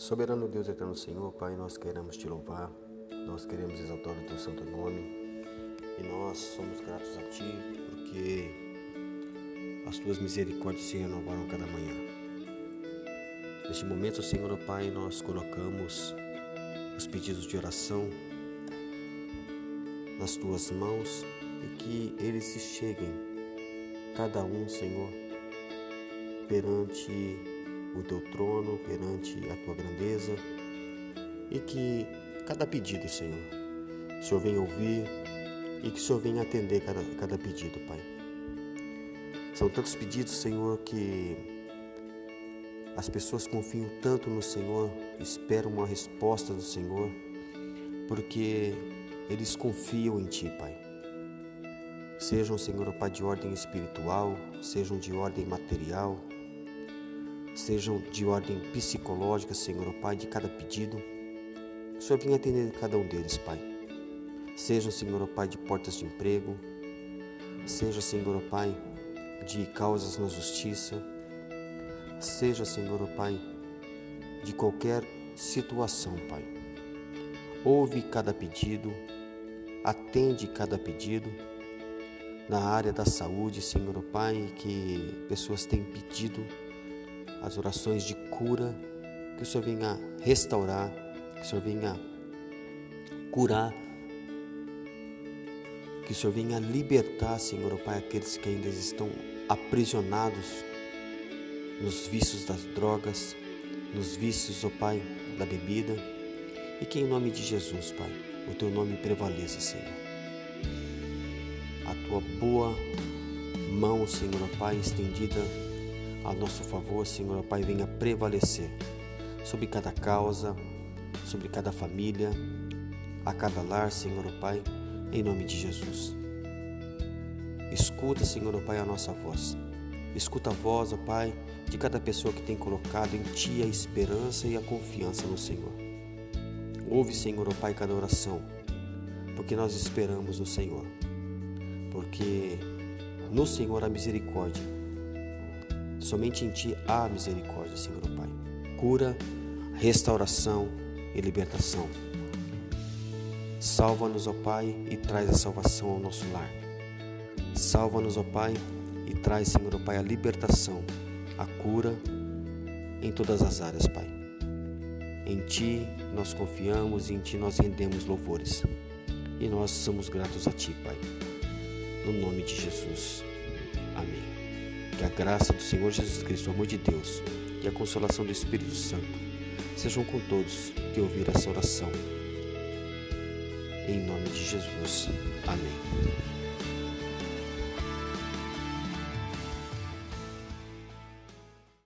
Soberano Deus, eterno Senhor, Pai, nós queremos te louvar, nós queremos exaltar o teu santo nome e nós somos gratos a ti porque as tuas misericórdias se renovaram cada manhã. Neste momento, Senhor, Pai, nós colocamos os pedidos de oração nas tuas mãos e que eles se cheguem, cada um, Senhor, perante o teu trono, perante a tua grandeza e que cada pedido, Senhor, o Senhor venha ouvir e que o Senhor venha atender cada, cada pedido, Pai. São tantos pedidos, Senhor, que as pessoas confiam tanto no Senhor, esperam uma resposta do Senhor, porque eles confiam em Ti, Pai. Sejam, Senhor, Pai, de ordem espiritual, sejam de ordem material, sejam de ordem psicológica, Senhor, Pai, de cada pedido. O Senhor venha atender cada um deles, Pai. Seja, Senhor, Pai, de portas de emprego, seja, Senhor, Pai, de causas na justiça, seja, Senhor, Pai, de qualquer situação, Pai. Ouve cada pedido, atende cada pedido. Na área da saúde, Senhor, Pai, que pessoas têm pedido as orações de cura, que o Senhor venha restaurar, que o Senhor venha curar, que o Senhor venha libertar, Senhor, Pai, aqueles que ainda estão aprisionados nos vícios das drogas, nos vícios, ó oh Pai, da bebida, e que em nome de Jesus, Pai, o teu nome prevaleça, Senhor. A tua boa mão, Senhor, ó Pai, estendida a nosso favor, Senhor Pai, venha prevalecer sobre cada causa, sobre cada família, a cada lar, Senhor Pai, em nome de Jesus. Escuta, Senhor Pai, a nossa voz. Escuta a voz, ó Pai, de cada pessoa que tem colocado em Ti a esperança e a confiança no Senhor. Ouve, Senhor, ó Pai, cada oração, porque nós esperamos no Senhor. Porque no Senhor há misericórdia Somente em Ti há misericórdia, Senhor Pai. Cura, restauração e libertação. Salva-nos, ó Pai, e traz a salvação ao nosso lar. Salva-nos, ó Pai, e traz, Senhor, Pai, a libertação, a cura em todas as áreas, Pai. Em Ti nós confiamos e em Ti nós rendemos louvores. E nós somos gratos a Ti, Pai. No nome de Jesus. Amém. Que a graça do Senhor Jesus Cristo, o amor de Deus e a consolação do Espírito Santo sejam com todos que ouviram essa oração. Em nome de Jesus. Amém.